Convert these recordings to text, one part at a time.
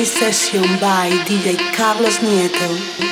Session by DJ Carlos Nieto.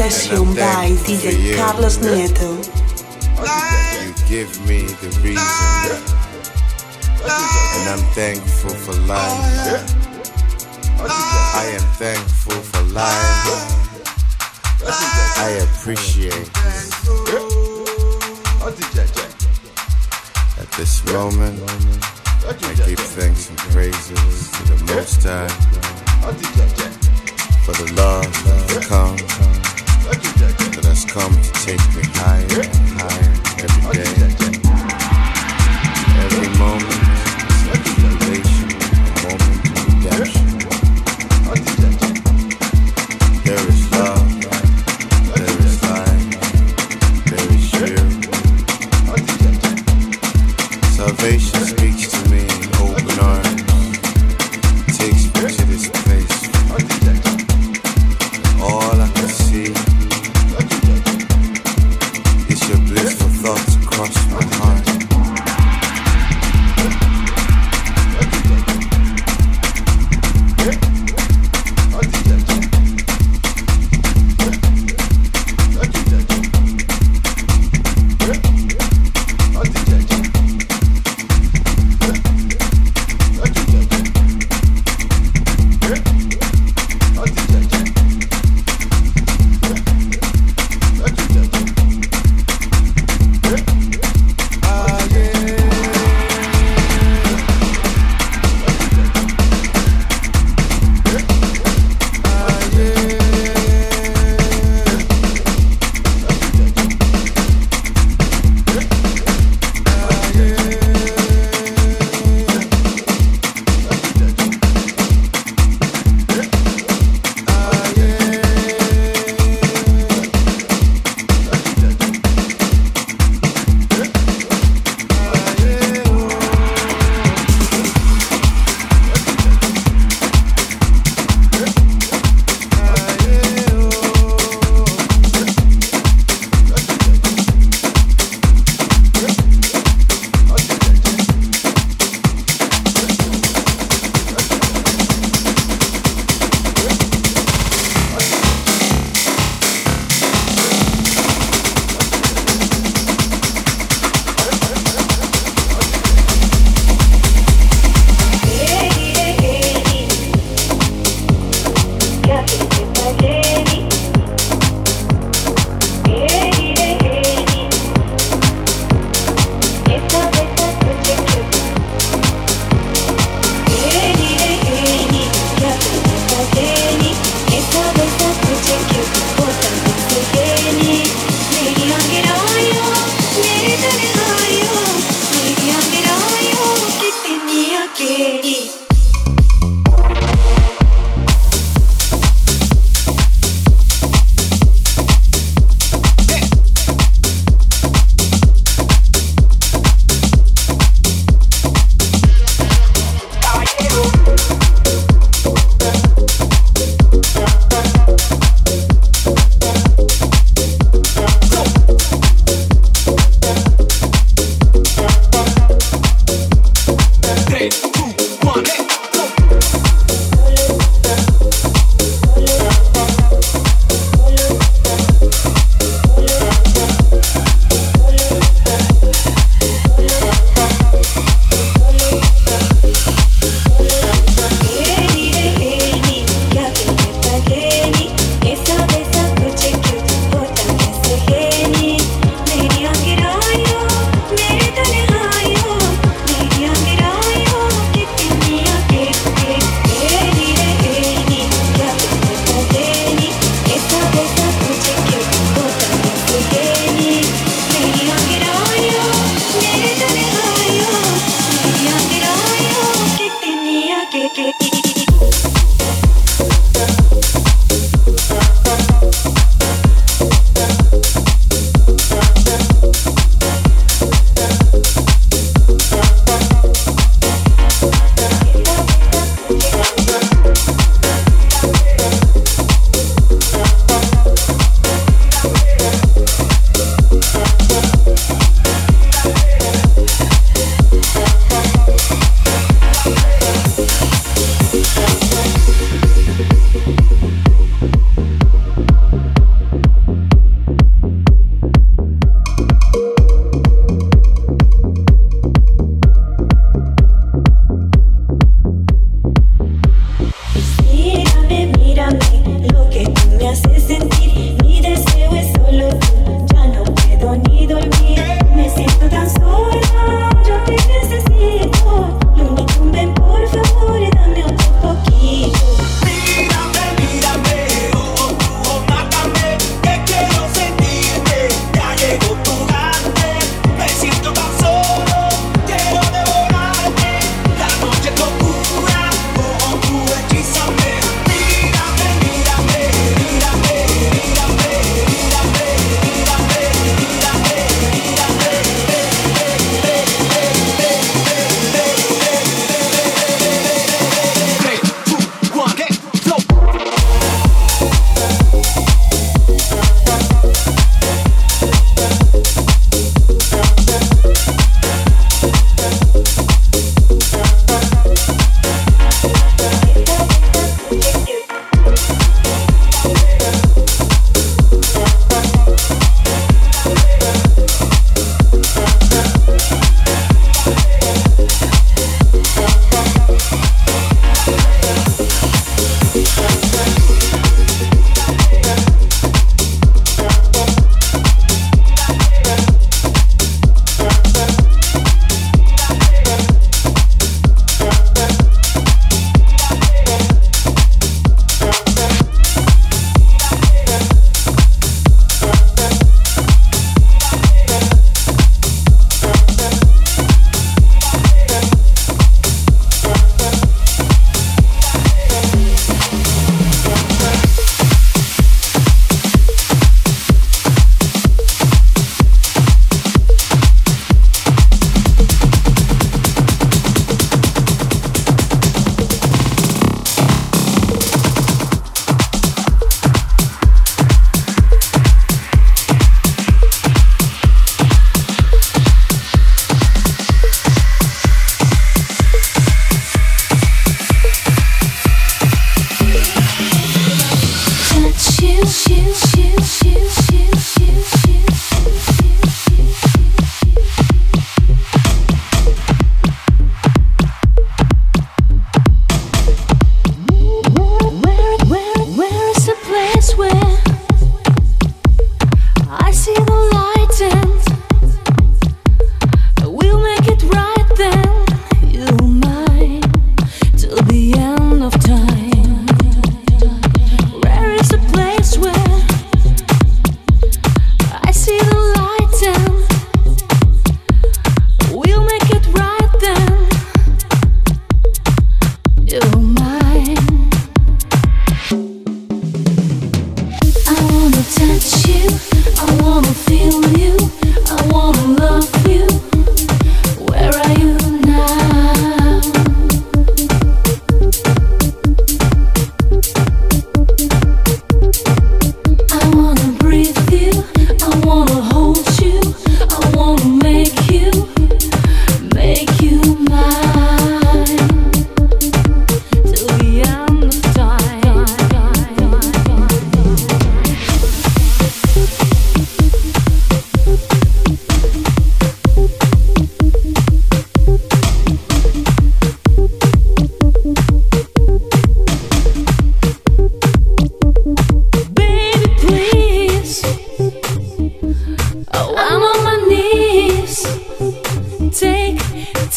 Session by DJ Carlos Nieto. You give me the reason. And I'm thankful for life. I am thankful for life. I appreciate at this moment. I give thanks and praises to the Most High for the love that has take me higher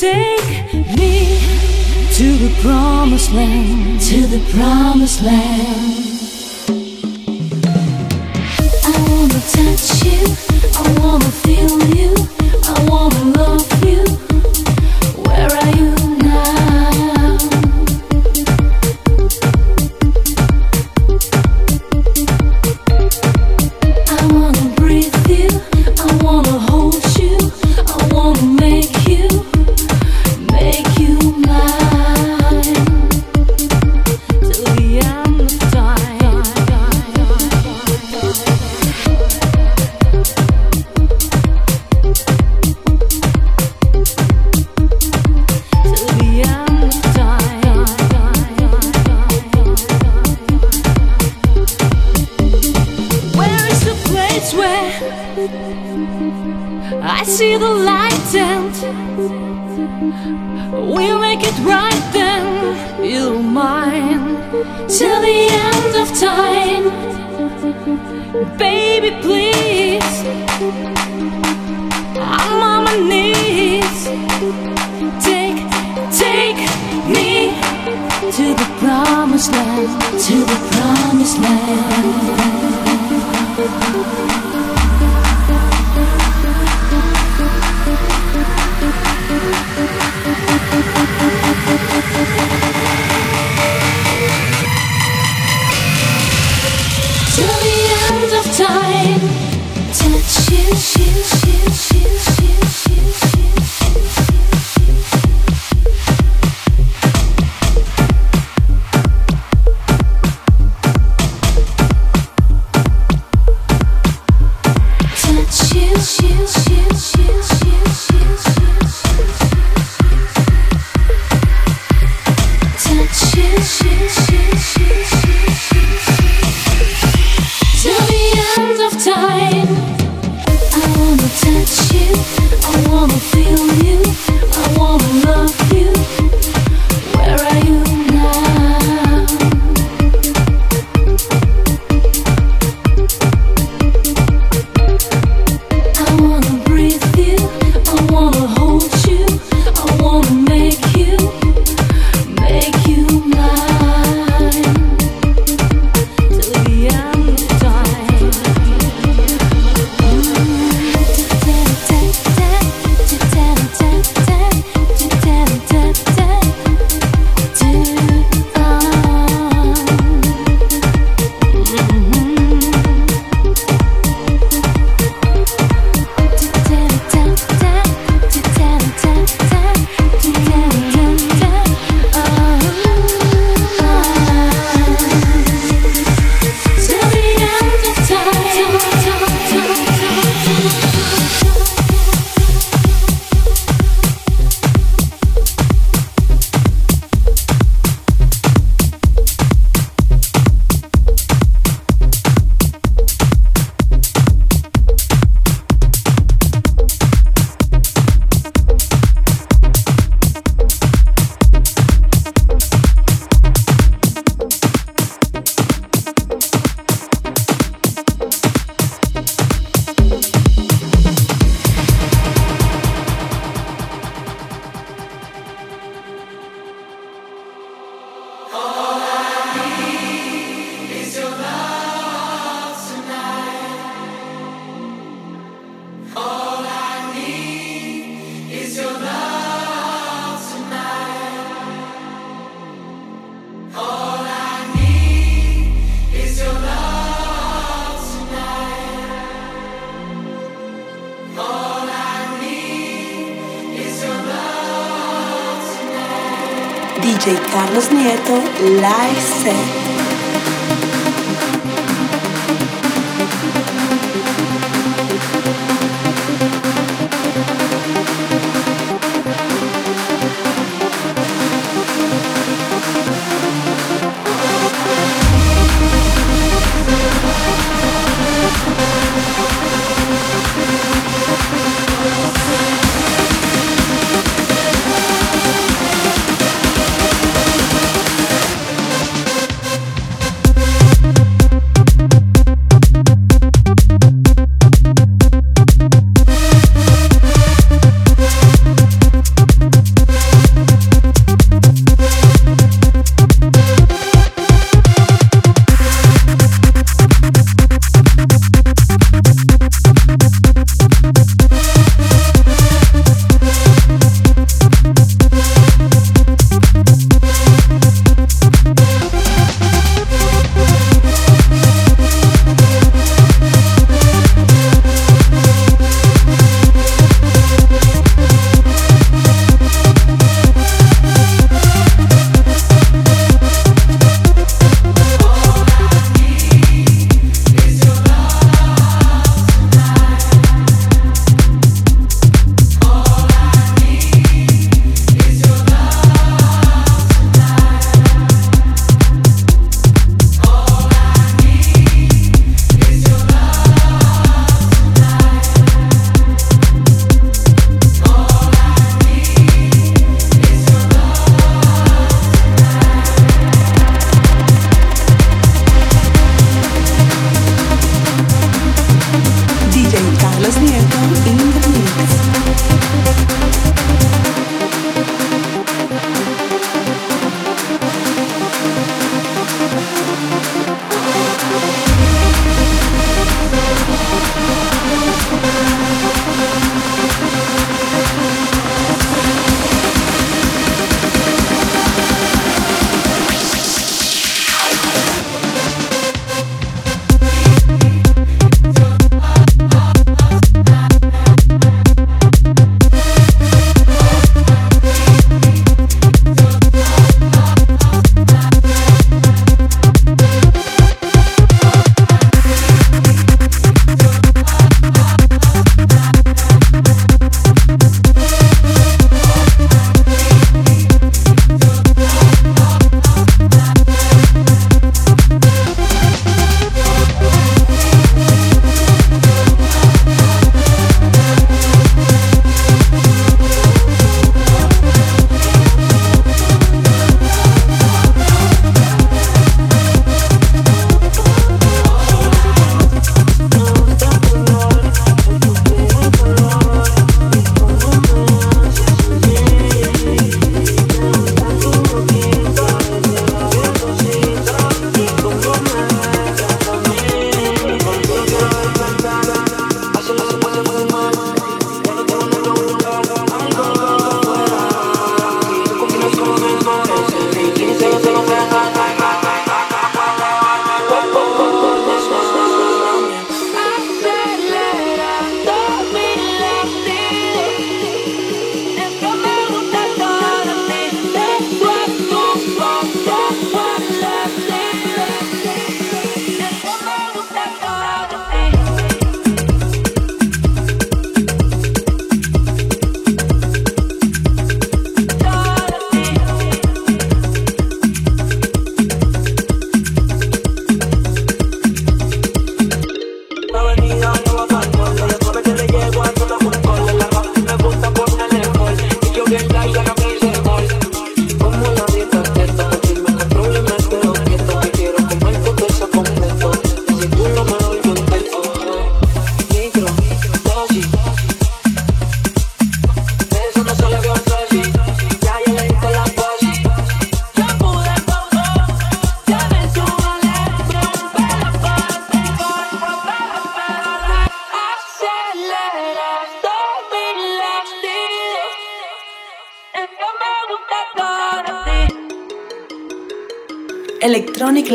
Take me to the promised land, to the promised land. I wanna touch you, I wanna 心心心心。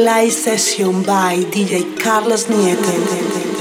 Live Session by DJ Carlos Nieto.